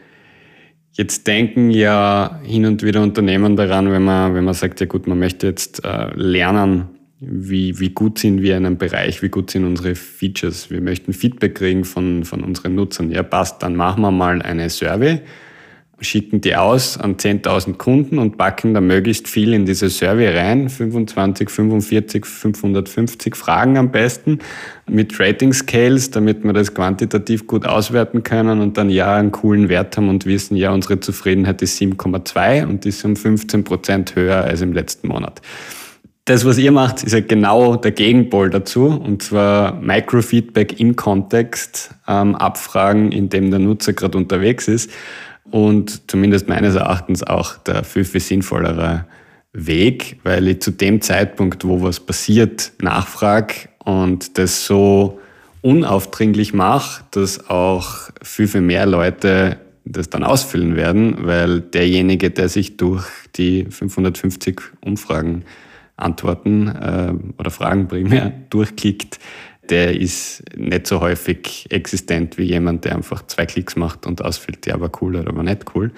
Jetzt denken ja hin und wieder Unternehmen daran, wenn man, wenn man sagt, ja gut, man möchte jetzt äh, lernen, wie, wie gut sind wir in einem Bereich, wie gut sind unsere Features. Wir möchten Feedback kriegen von, von unseren Nutzern. Ja, passt, dann machen wir mal eine Survey, schicken die aus an 10.000 Kunden und packen da möglichst viel in diese Survey rein. 25, 45, 550 Fragen am besten mit Rating Scales, damit wir das quantitativ gut auswerten können und dann ja einen coolen Wert haben und wissen, ja, unsere Zufriedenheit ist 7,2 und ist um 15 Prozent höher als im letzten Monat das, was ihr macht, ist ja genau der Gegenpol dazu, und zwar Microfeedback im Kontext, ähm, Abfragen, in dem der Nutzer gerade unterwegs ist und zumindest meines Erachtens auch der viel, viel sinnvollere Weg, weil ich zu dem Zeitpunkt, wo was passiert, nachfrage und das so unaufdringlich mache, dass auch viel, viel mehr Leute das dann ausfüllen werden, weil derjenige, der sich durch die 550 Umfragen Antworten äh, oder Fragen primär durchklickt, der ist nicht so häufig existent wie jemand, der einfach zwei Klicks macht und ausfüllt, ja, war cool oder war nicht cool.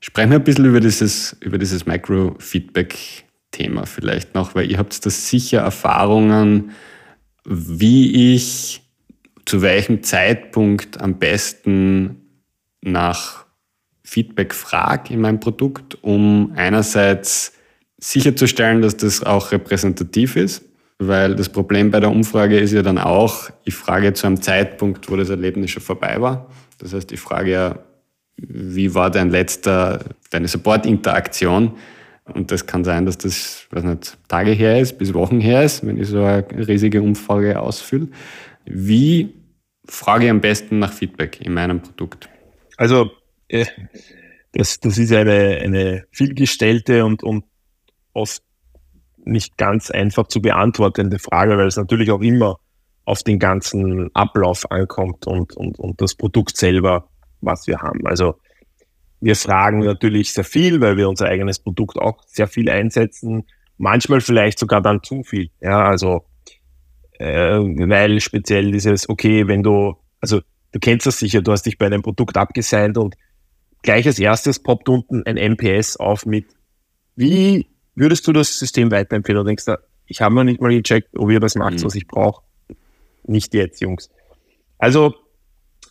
Sprechen wir ein bisschen über dieses, über dieses Micro-Feedback-Thema vielleicht noch, weil ihr habt da sicher Erfahrungen, wie ich zu welchem Zeitpunkt am besten nach Feedback frage in meinem Produkt, um einerseits sicherzustellen, dass das auch repräsentativ ist, weil das Problem bei der Umfrage ist ja dann auch, ich frage zu einem Zeitpunkt, wo das Erlebnis schon vorbei war. Das heißt, ich frage ja, wie war dein letzter, deine Support-Interaktion? Und das kann sein, dass das, weiß nicht, Tage her ist, bis Wochen her ist, wenn ich so eine riesige Umfrage ausfülle. Wie frage ich am besten nach Feedback in meinem Produkt? Also, äh, das, das ist eine, eine vielgestellte und, und oft nicht ganz einfach zu beantwortende Frage, weil es natürlich auch immer auf den ganzen Ablauf ankommt und, und, und das Produkt selber, was wir haben. Also wir fragen natürlich sehr viel, weil wir unser eigenes Produkt auch sehr viel einsetzen. Manchmal vielleicht sogar dann zu viel. Ja, also äh, weil speziell dieses, okay, wenn du, also du kennst das sicher, du hast dich bei einem Produkt abgeseint und gleich als erstes poppt unten ein MPS auf mit, wie würdest du das System weiterempfehlen oder denkst du, ich habe noch nicht mal gecheckt, ob ihr das macht, mhm. was ich brauche? Nicht jetzt, Jungs. Also,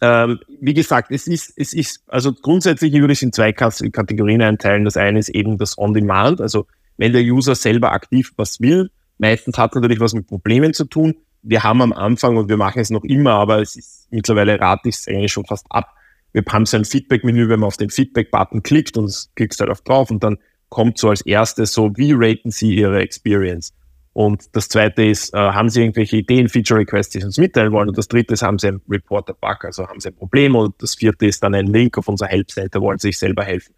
ähm, wie gesagt, es ist, es ist, also grundsätzlich würde ich es in zwei Kategorien einteilen. Das eine ist eben das On-Demand, also wenn der User selber aktiv was will, Meistens hat natürlich was mit Problemen zu tun. Wir haben am Anfang und wir machen es noch immer, aber es ist mittlerweile rate ich es eigentlich schon fast ab. Wir haben so ein Feedback-Menü, wenn man auf den Feedback-Button klickt und klickst halt auf drauf und dann kommt so als erstes so, wie raten Sie Ihre Experience? Und das zweite ist, äh, haben Sie irgendwelche Ideen, Feature Requests, die Sie uns mitteilen wollen? Und das dritte ist, haben Sie ein Reporter-Bug, also haben Sie ein Problem? Und das vierte ist dann ein Link auf unserer Help-Seite, wollen Sie sich selber helfen?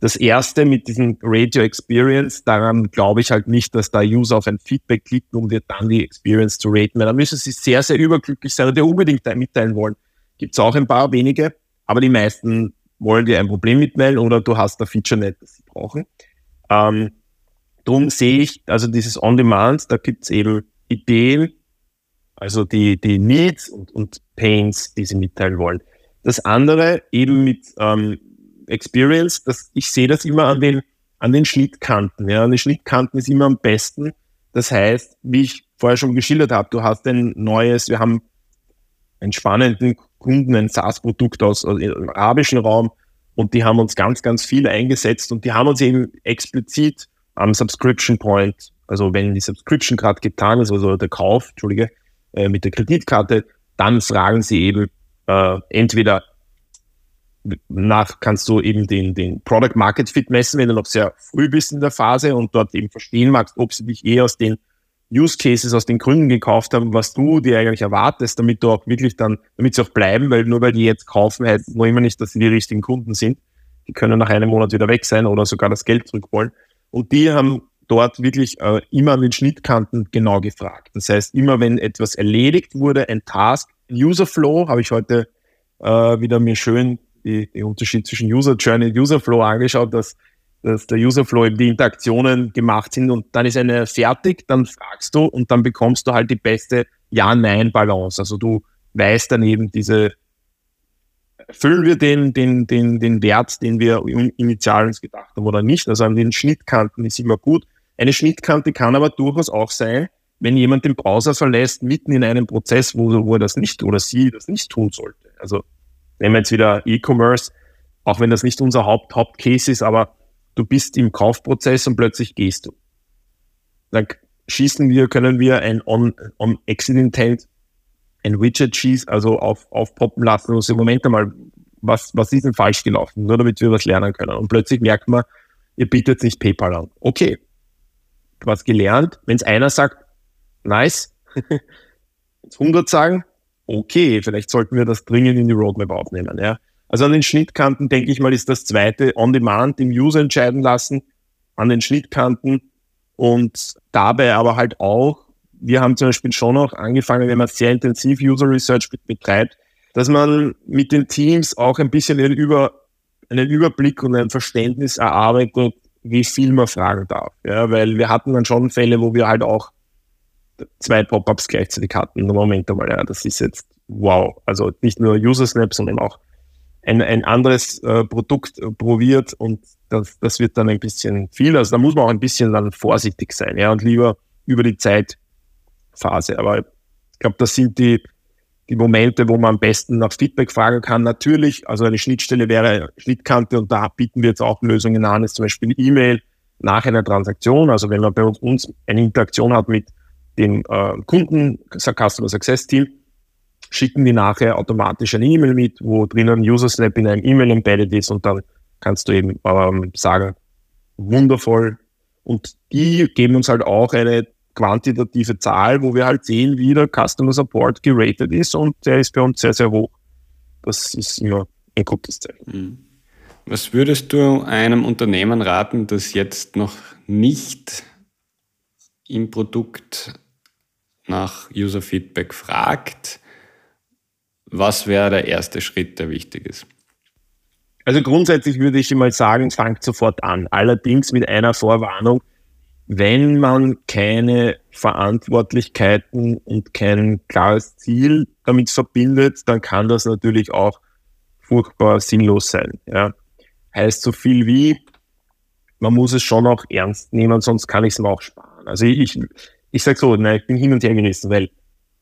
Das erste mit diesem Radio Experience, daran glaube ich halt nicht, dass da User auf ein Feedback klicken, um dir dann die Experience zu raten, weil da müssen sie sehr, sehr überglücklich sein und dir unbedingt mitteilen wollen. Gibt es auch ein paar wenige, aber die meisten wollen dir ein Problem mitteilen oder du hast ein Feature nicht, das sie brauchen. Ähm, Drum sehe ich, also dieses On-Demand, da gibt es eben Ideen, also die, die Needs und, und Pains, die sie mitteilen wollen. Das andere eben mit ähm, Experience, das, ich sehe das immer an den, an den Schnittkanten. Ja. An den Schnittkanten ist immer am besten. Das heißt, wie ich vorher schon geschildert habe, du hast ein neues, wir haben einen spannenden Kunden, ein SaaS-Produkt aus, aus dem arabischen Raum und die haben uns ganz, ganz viel eingesetzt und die haben uns eben explizit am Subscription Point, also wenn die Subscription gerade getan ist, also der Kauf, Entschuldige, äh, mit der Kreditkarte, dann fragen sie eben äh, entweder nach kannst du eben den, den Product Market Fit messen, wenn du noch sehr früh bist in der Phase und dort eben verstehen magst, ob sie dich eher aus den Use Cases, aus den Gründen gekauft haben, was du dir eigentlich erwartest, damit du auch wirklich dann, damit sie auch bleiben, weil nur weil die jetzt kaufen, heißt noch immer nicht, dass sie die richtigen Kunden sind. Die können nach einem Monat wieder weg sein oder sogar das Geld zurück wollen. Und die haben dort wirklich äh, immer an den Schnittkanten genau gefragt. Das heißt, immer wenn etwas erledigt wurde, ein Task, User Flow, habe ich heute äh, wieder mir schön die Unterschied zwischen User Journey und User Flow angeschaut, dass, dass der User Flow eben die Interaktionen gemacht sind und dann ist eine fertig, dann fragst du und dann bekommst du halt die beste Ja-Nein-Balance. Also du weißt dann eben diese erfüllen wir den, den, den, den Wert, den wir initial uns gedacht haben oder nicht. Also an den Schnittkanten ist immer gut. Eine Schnittkante kann aber durchaus auch sein, wenn jemand den Browser verlässt, mitten in einem Prozess, wo, wo er das nicht oder sie das nicht tun sollte. Also nehmen wir jetzt wieder E-Commerce, auch wenn das nicht unser Haupt, Hauptcase ist, aber du bist im Kaufprozess und plötzlich gehst du. Dann schießen wir, können wir ein On-Exit-Intent ein Widget schießt, also auf, aufpoppen lassen und so, Moment einmal, was, was ist denn falsch gelaufen? Nur damit wir was lernen können. Und plötzlich merkt man, ihr bietet nicht PayPal an. Okay, was gelernt. Wenn es einer sagt, nice, 100 sagen, okay, vielleicht sollten wir das dringend in die Roadmap aufnehmen. Ja. Also an den Schnittkanten, denke ich mal, ist das zweite On-Demand dem User entscheiden lassen, an den Schnittkanten und dabei aber halt auch wir haben zum Beispiel schon noch angefangen, wenn man sehr intensiv User Research betreibt, dass man mit den Teams auch ein bisschen einen, Über, einen Überblick und ein Verständnis erarbeitet, wie viel man fragen darf. Ja, weil wir hatten dann schon Fälle, wo wir halt auch zwei Pop-ups gleichzeitig hatten. Moment einmal, ja, das ist jetzt wow. Also nicht nur User Snap, sondern auch ein, ein anderes äh, Produkt äh, probiert und das, das wird dann ein bisschen viel. Also da muss man auch ein bisschen dann vorsichtig sein, ja, und lieber über die Zeit Phase. Aber ich glaube, das sind die, die Momente, wo man am besten nach Feedback fragen kann. Natürlich, also eine Schnittstelle wäre Schnittkante und da bieten wir jetzt auch Lösungen an, ist zum Beispiel E-Mail nach einer Transaktion. Also wenn man bei uns, uns eine Interaktion hat mit dem äh, Kunden, Customer Success Team, schicken die nachher automatisch eine E-Mail mit, wo drinnen User Snap in einem E-Mail embedded ist und dann kannst du eben ähm, sagen, wundervoll. Und die geben uns halt auch eine quantitative Zahl, wo wir halt sehen, wie der Customer Support geratet ist und der ist bei uns sehr, sehr hoch. Das ist immer ein gutes Zeichen. Mhm. Was würdest du einem Unternehmen raten, das jetzt noch nicht im Produkt nach User Feedback fragt? Was wäre der erste Schritt, der wichtig ist? Also grundsätzlich würde ich mal sagen, fangt sofort an. Allerdings mit einer Vorwarnung wenn man keine Verantwortlichkeiten und kein klares Ziel damit verbindet, dann kann das natürlich auch furchtbar sinnlos sein. Ja. Heißt so viel wie, man muss es schon auch ernst nehmen, sonst kann ich es mir auch sparen. Also ich, ich sage so, nein, ich bin hin und her gerissen, weil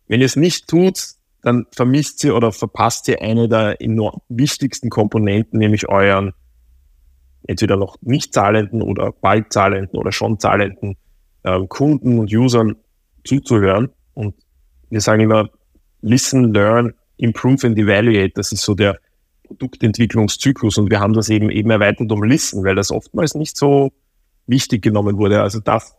wenn ihr es nicht tut, dann vermisst ihr oder verpasst ihr eine der enorm wichtigsten Komponenten, nämlich euren entweder noch nicht zahlenden oder bald zahlenden oder schon zahlenden äh, Kunden und Usern zuzuhören. Und wir sagen immer, listen, learn, improve and evaluate. Das ist so der Produktentwicklungszyklus. Und wir haben das eben eben erweitert um listen, weil das oftmals nicht so wichtig genommen wurde. Also das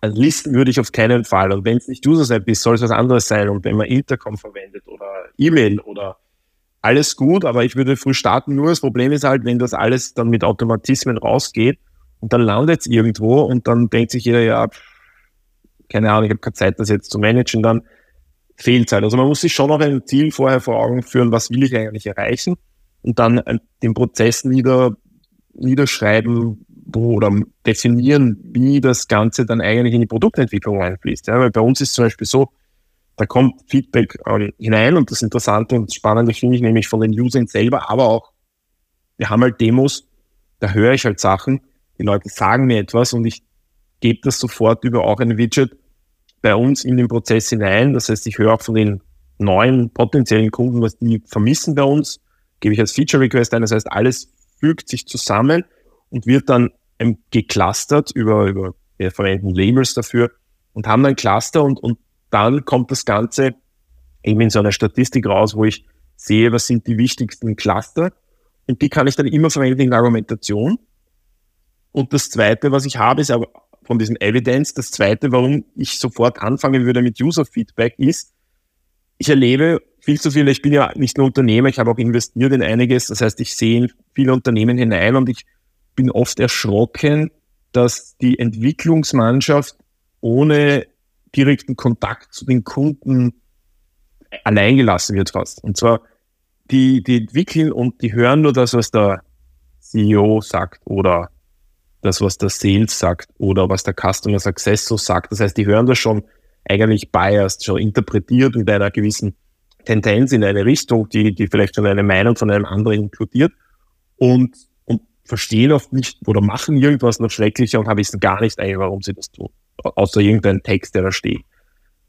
also Listen würde ich auf keinen Fall. Und wenn es nicht User-App ist, soll es was anderes sein. Und wenn man Intercom verwendet oder E-Mail oder alles gut, aber ich würde früh starten. Nur das Problem ist halt, wenn das alles dann mit Automatismen rausgeht und dann landet es irgendwo und dann denkt sich jeder, ja, keine Ahnung, ich habe keine Zeit, das jetzt zu managen, dann fehlt es halt. Also man muss sich schon noch ein Ziel vorher vor Augen führen, was will ich eigentlich erreichen und dann äh, den Prozess nieder, niederschreiben, oder definieren, wie das Ganze dann eigentlich in die Produktentwicklung einfließt. Ja, weil bei uns ist zum Beispiel so, da kommt Feedback äh, hinein und das Interessante und Spannende finde ich nämlich von den Usern selber, aber auch, wir haben halt Demos, da höre ich halt Sachen, die Leute sagen mir etwas und ich gebe das sofort über auch ein Widget bei uns in den Prozess hinein. Das heißt, ich höre auch von den neuen potenziellen Kunden, was die vermissen bei uns, gebe ich als Feature Request ein. Das heißt, alles fügt sich zusammen und wird dann ähm, geclustert über, über, wir verwenden Labels dafür und haben dann Cluster und, und dann kommt das Ganze eben in so einer Statistik raus, wo ich sehe, was sind die wichtigsten Cluster und die kann ich dann immer verwenden in der Argumentation. Und das zweite, was ich habe, ist aber von diesem Evidence, das zweite, warum ich sofort anfangen würde mit User Feedback ist, ich erlebe viel zu viel, ich bin ja nicht nur Unternehmer, ich habe auch investiert in einiges, das heißt, ich sehe in viele Unternehmen hinein und ich bin oft erschrocken, dass die Entwicklungsmannschaft ohne direkten Kontakt zu den Kunden alleingelassen wird fast. Und zwar, die, die entwickeln und die hören nur das, was der CEO sagt oder das, was der Sales sagt oder was der Customer Success so sagt. Das heißt, die hören das schon eigentlich biased, schon interpretiert mit einer gewissen Tendenz in eine Richtung, die, die vielleicht schon eine Meinung von einem anderen inkludiert. Und verstehen oft nicht oder machen irgendwas noch schrecklicher und wissen gar nicht eigentlich, warum sie das tun. Außer irgendein Text, der da steht.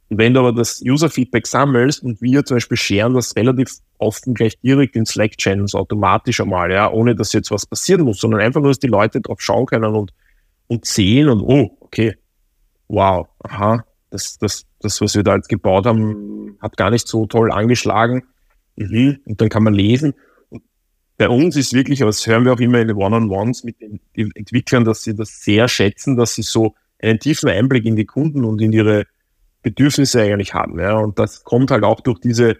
Und wenn du aber das User-Feedback sammelst und wir zum Beispiel scheren das relativ oft gleich direkt in Slack-Channels automatisch einmal, ja, ohne dass jetzt was passieren muss, sondern einfach nur, dass die Leute drauf schauen können und, und sehen und, oh, okay, wow, aha, das, das, das, was wir da jetzt gebaut haben, hat gar nicht so toll angeschlagen. Mhm. Und dann kann man lesen bei uns ist wirklich, aber das hören wir auch immer in den One-on-Ones mit den, Entwicklern, dass sie das sehr schätzen, dass sie so einen tiefen Einblick in die Kunden und in ihre Bedürfnisse eigentlich haben. Ja. Und das kommt halt auch durch diese,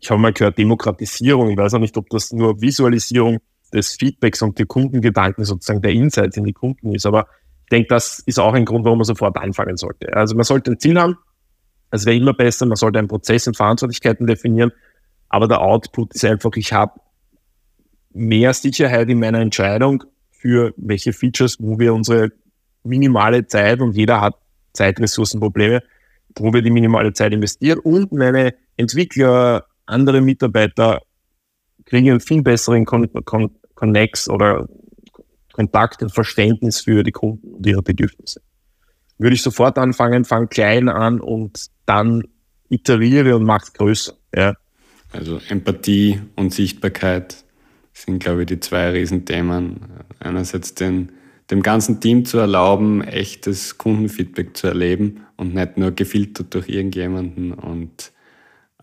ich habe mal gehört, Demokratisierung. Ich weiß auch nicht, ob das nur Visualisierung des Feedbacks und der Kundengedanken sozusagen der Insights in die Kunden ist. Aber ich denke, das ist auch ein Grund, warum man sofort anfangen sollte. Also man sollte ein Ziel haben. Es wäre immer besser. Man sollte einen Prozess und Verantwortlichkeiten definieren. Aber der Output ist einfach, ich habe mehr Sicherheit in meiner Entscheidung für welche Features, wo wir unsere minimale Zeit und jeder hat Zeitressourcenprobleme, wo wir die minimale Zeit investieren und meine Entwickler, andere Mitarbeiter kriegen einen viel besseren Con Con Connects oder Kontakt und Verständnis für die Kunden und ihre Bedürfnisse. Würde ich sofort anfangen, fange klein an und dann iteriere und mache es größer. Ja. Also Empathie und Sichtbarkeit sind, glaube ich, die zwei Riesenthemen. Einerseits den, dem ganzen Team zu erlauben, echtes Kundenfeedback zu erleben und nicht nur gefiltert durch irgendjemanden und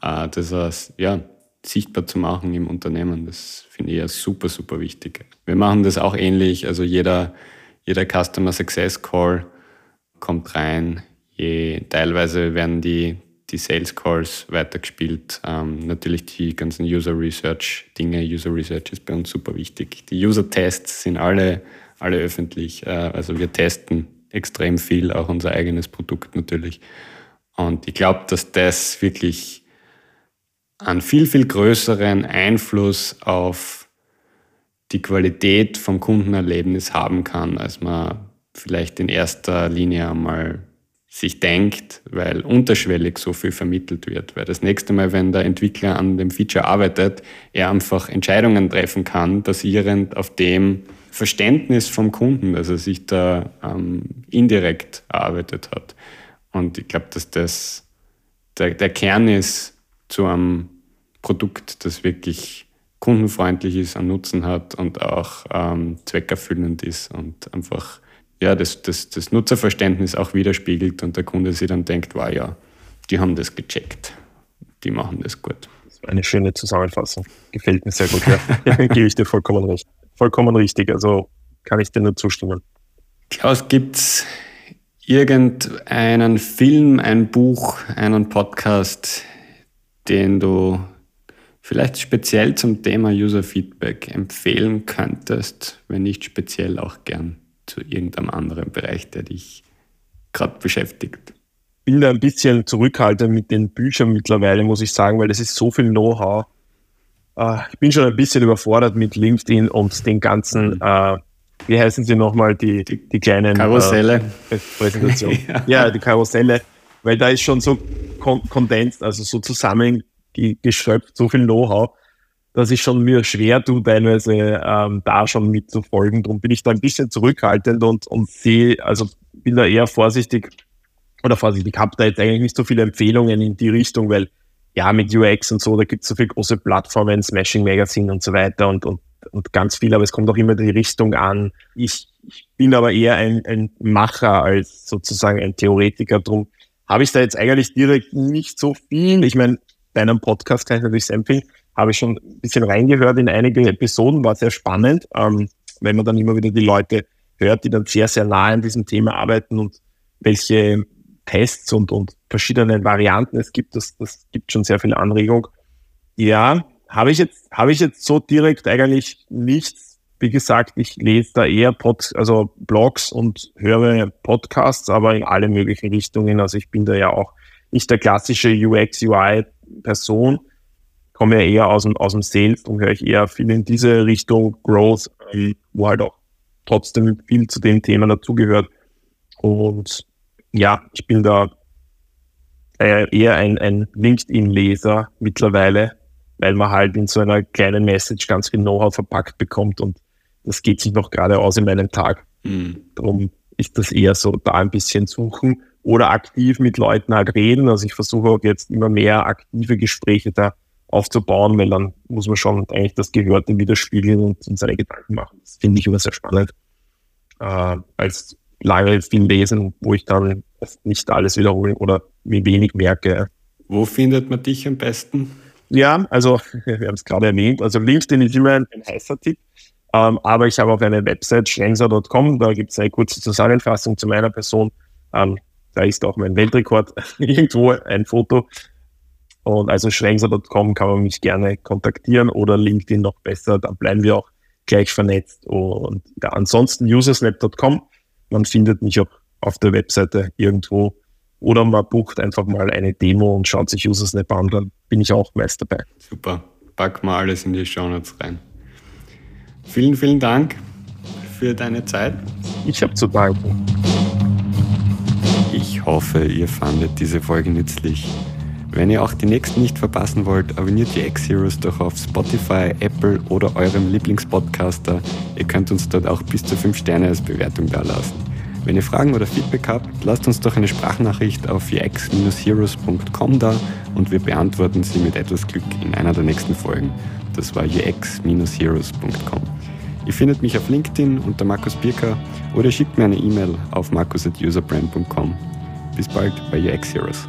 äh, das heißt, ja, sichtbar zu machen im Unternehmen. Das finde ich ja super, super wichtig. Wir machen das auch ähnlich. Also jeder, jeder Customer Success Call kommt rein. Je, teilweise werden die die Sales Calls weitergespielt. Ähm, natürlich die ganzen User Research Dinge. User Research ist bei uns super wichtig. Die User Tests sind alle, alle öffentlich. Äh, also wir testen extrem viel, auch unser eigenes Produkt natürlich. Und ich glaube, dass das wirklich einen viel, viel größeren Einfluss auf die Qualität vom Kundenerlebnis haben kann, als man vielleicht in erster Linie einmal sich denkt, weil unterschwellig so viel vermittelt wird. Weil das nächste Mal, wenn der Entwickler an dem Feature arbeitet, er einfach Entscheidungen treffen kann, basierend auf dem Verständnis vom Kunden, dass er sich da ähm, indirekt erarbeitet hat. Und ich glaube, dass das der, der Kern ist zu einem Produkt, das wirklich kundenfreundlich ist, einen Nutzen hat und auch ähm, zweckerfüllend ist und einfach ja, das, das, das Nutzerverständnis auch widerspiegelt und der Kunde sich dann denkt, wow, ja, die haben das gecheckt, die machen das gut. Das war eine schöne Zusammenfassung. Gefällt mir sehr gut. Ja. ja gebe ich dir vollkommen recht. Vollkommen richtig. Also kann ich dir nur zustimmen. Klaus, gibt es irgendeinen Film, ein Buch, einen Podcast, den du vielleicht speziell zum Thema User Feedback empfehlen könntest, wenn nicht speziell auch gern zu irgendeinem anderen Bereich, der dich gerade beschäftigt? Ich bin da ein bisschen zurückhaltend mit den Büchern mittlerweile, muss ich sagen, weil das ist so viel Know-how. Äh, ich bin schon ein bisschen überfordert mit LinkedIn und den ganzen, mhm. äh, wie heißen sie nochmal, die, die, kleinen Karusselle. Äh, Präsentation. ja. ja. die Karusselle, weil da ist schon so kondensiert, also so zusammengeschöpft, so viel Know-how dass ich schon mir schwer tue, teilweise ähm, da schon mitzufolgen. Darum bin ich da ein bisschen zurückhaltend und, und sehe, also bin da eher vorsichtig oder vorsichtig, habe da jetzt eigentlich nicht so viele Empfehlungen in die Richtung, weil ja, mit UX und so, da gibt es so viele große Plattformen, Smashing Magazine und so weiter und, und, und ganz viel, aber es kommt auch immer die Richtung an. Ich, ich bin aber eher ein, ein Macher als sozusagen ein Theoretiker. Darum habe ich da jetzt eigentlich direkt nicht so viel. Ich meine, bei einem Podcast kann ich natürlich empfehlen habe ich schon ein bisschen reingehört in einige Episoden, war sehr spannend, ähm, wenn man dann immer wieder die Leute hört, die dann sehr, sehr nah an diesem Thema arbeiten und welche Tests und, und verschiedene Varianten es gibt, das, das gibt schon sehr viel Anregung. Ja, habe ich jetzt, habe ich jetzt so direkt eigentlich nichts. Wie gesagt, ich lese da eher Pod, also Blogs und höre Podcasts, aber in alle möglichen Richtungen. Also ich bin da ja auch nicht der klassische UX, UI Person, komme ja eher aus dem, aus dem Sales und höre ich eher viel in diese Richtung Growth, wo halt auch trotzdem viel zu dem Thema dazugehört. Und ja, ich bin da eher ein, ein LinkedIn-Leser mittlerweile, weil man halt in so einer kleinen Message ganz viel Know-how verpackt bekommt und das geht sich noch gerade aus in meinem Tag. Mhm. Darum ist das eher so da ein bisschen suchen oder aktiv mit Leuten halt reden. Also ich versuche auch jetzt immer mehr aktive Gespräche da aufzubauen, weil dann muss man schon eigentlich das Gehörte widerspiegeln und, und seine Gedanken machen. Das finde ich immer sehr spannend. Äh, als lange viel lesen, wo ich dann nicht alles wiederholen oder mir wenig merke. Wo findet man dich am besten? Ja, also wir haben es gerade erwähnt, also LinkedIn ist immer ein, ein heißer Tipp. Ähm, aber ich habe auf einer Website schrenser.com, da gibt es eine kurze Zusammenfassung zu meiner Person. Ähm, da ist auch mein Weltrekord irgendwo ein Foto. Und also schrenser.com kann man mich gerne kontaktieren oder LinkedIn noch besser, da bleiben wir auch gleich vernetzt. Und ja, ansonsten usersnap.com, man findet mich auch auf der Webseite irgendwo oder man bucht einfach mal eine Demo und schaut sich Usersnap an, dann bin ich auch meist dabei. Super, pack mal alles in die Show Notes rein. Vielen, vielen Dank für deine Zeit. Ich habe zu danken. Ich hoffe, ihr fandet diese Folge nützlich. Wenn ihr auch die nächsten nicht verpassen wollt, abonniert die X-Heroes doch auf Spotify, Apple oder eurem Lieblingspodcaster. Ihr könnt uns dort auch bis zu 5 Sterne als Bewertung dalassen. Wenn ihr Fragen oder Feedback habt, lasst uns doch eine Sprachnachricht auf ux-heroes.com da und wir beantworten sie mit etwas Glück in einer der nächsten Folgen. Das war ux-heroes.com. Ihr findet mich auf LinkedIn unter Markus Birker oder schickt mir eine E-Mail auf markus.userbrand.com. Bis bald bei UX Heroes.